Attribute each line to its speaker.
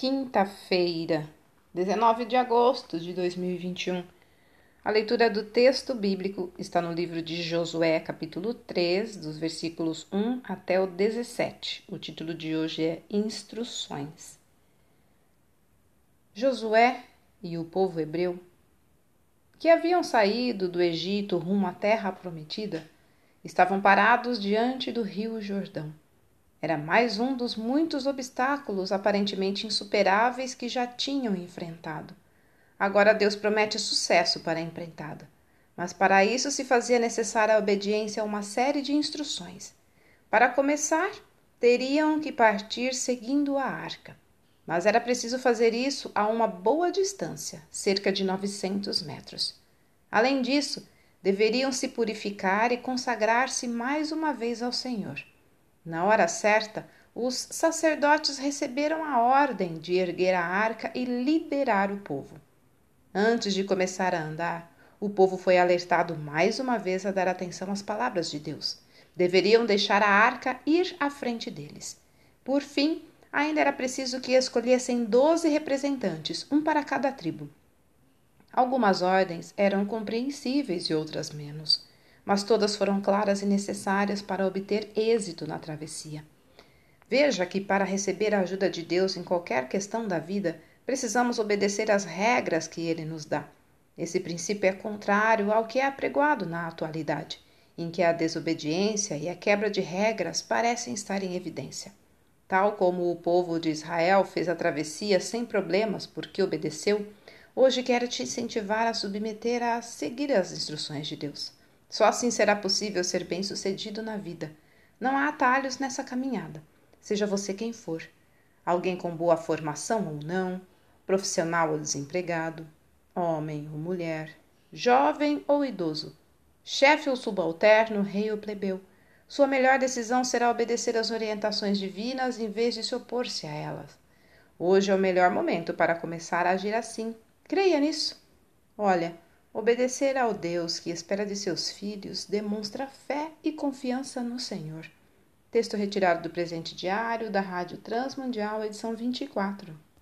Speaker 1: Quinta-feira, 19 de agosto de 2021. A leitura do texto bíblico está no livro de Josué, capítulo 3, dos versículos 1 até o 17. O título de hoje é Instruções. Josué e o povo hebreu, que haviam saído do Egito rumo à terra prometida, estavam parados diante do rio Jordão. Era mais um dos muitos obstáculos aparentemente insuperáveis que já tinham enfrentado. Agora Deus promete sucesso para a empreitada. Mas para isso se fazia necessária a obediência a uma série de instruções. Para começar, teriam que partir seguindo a arca. Mas era preciso fazer isso a uma boa distância, cerca de 900 metros. Além disso, deveriam se purificar e consagrar-se mais uma vez ao Senhor. Na hora certa, os sacerdotes receberam a ordem de erguer a arca e liberar o povo. Antes de começar a andar, o povo foi alertado mais uma vez a dar atenção às palavras de Deus. Deveriam deixar a arca ir à frente deles. Por fim, ainda era preciso que escolhessem doze representantes, um para cada tribo. Algumas ordens eram compreensíveis e outras menos mas todas foram claras e necessárias para obter êxito na travessia. Veja que para receber a ajuda de Deus em qualquer questão da vida, precisamos obedecer às regras que ele nos dá. Esse princípio é contrário ao que é apregoado na atualidade, em que a desobediência e a quebra de regras parecem estar em evidência. Tal como o povo de Israel fez a travessia sem problemas porque obedeceu, hoje quero te incentivar a submeter a seguir as instruções de Deus. Só assim será possível ser bem-sucedido na vida. Não há atalhos nessa caminhada, seja você quem for. Alguém com boa formação ou não, profissional ou desempregado, homem ou mulher, jovem ou idoso, chefe ou subalterno, rei ou plebeu. Sua melhor decisão será obedecer às orientações divinas em vez de se opor-se a elas. Hoje é o melhor momento para começar a agir assim. Creia nisso. Olha, Obedecer ao Deus que espera de seus filhos demonstra fé e confiança no Senhor. Texto retirado do presente diário da Rádio Transmundial, edição 24.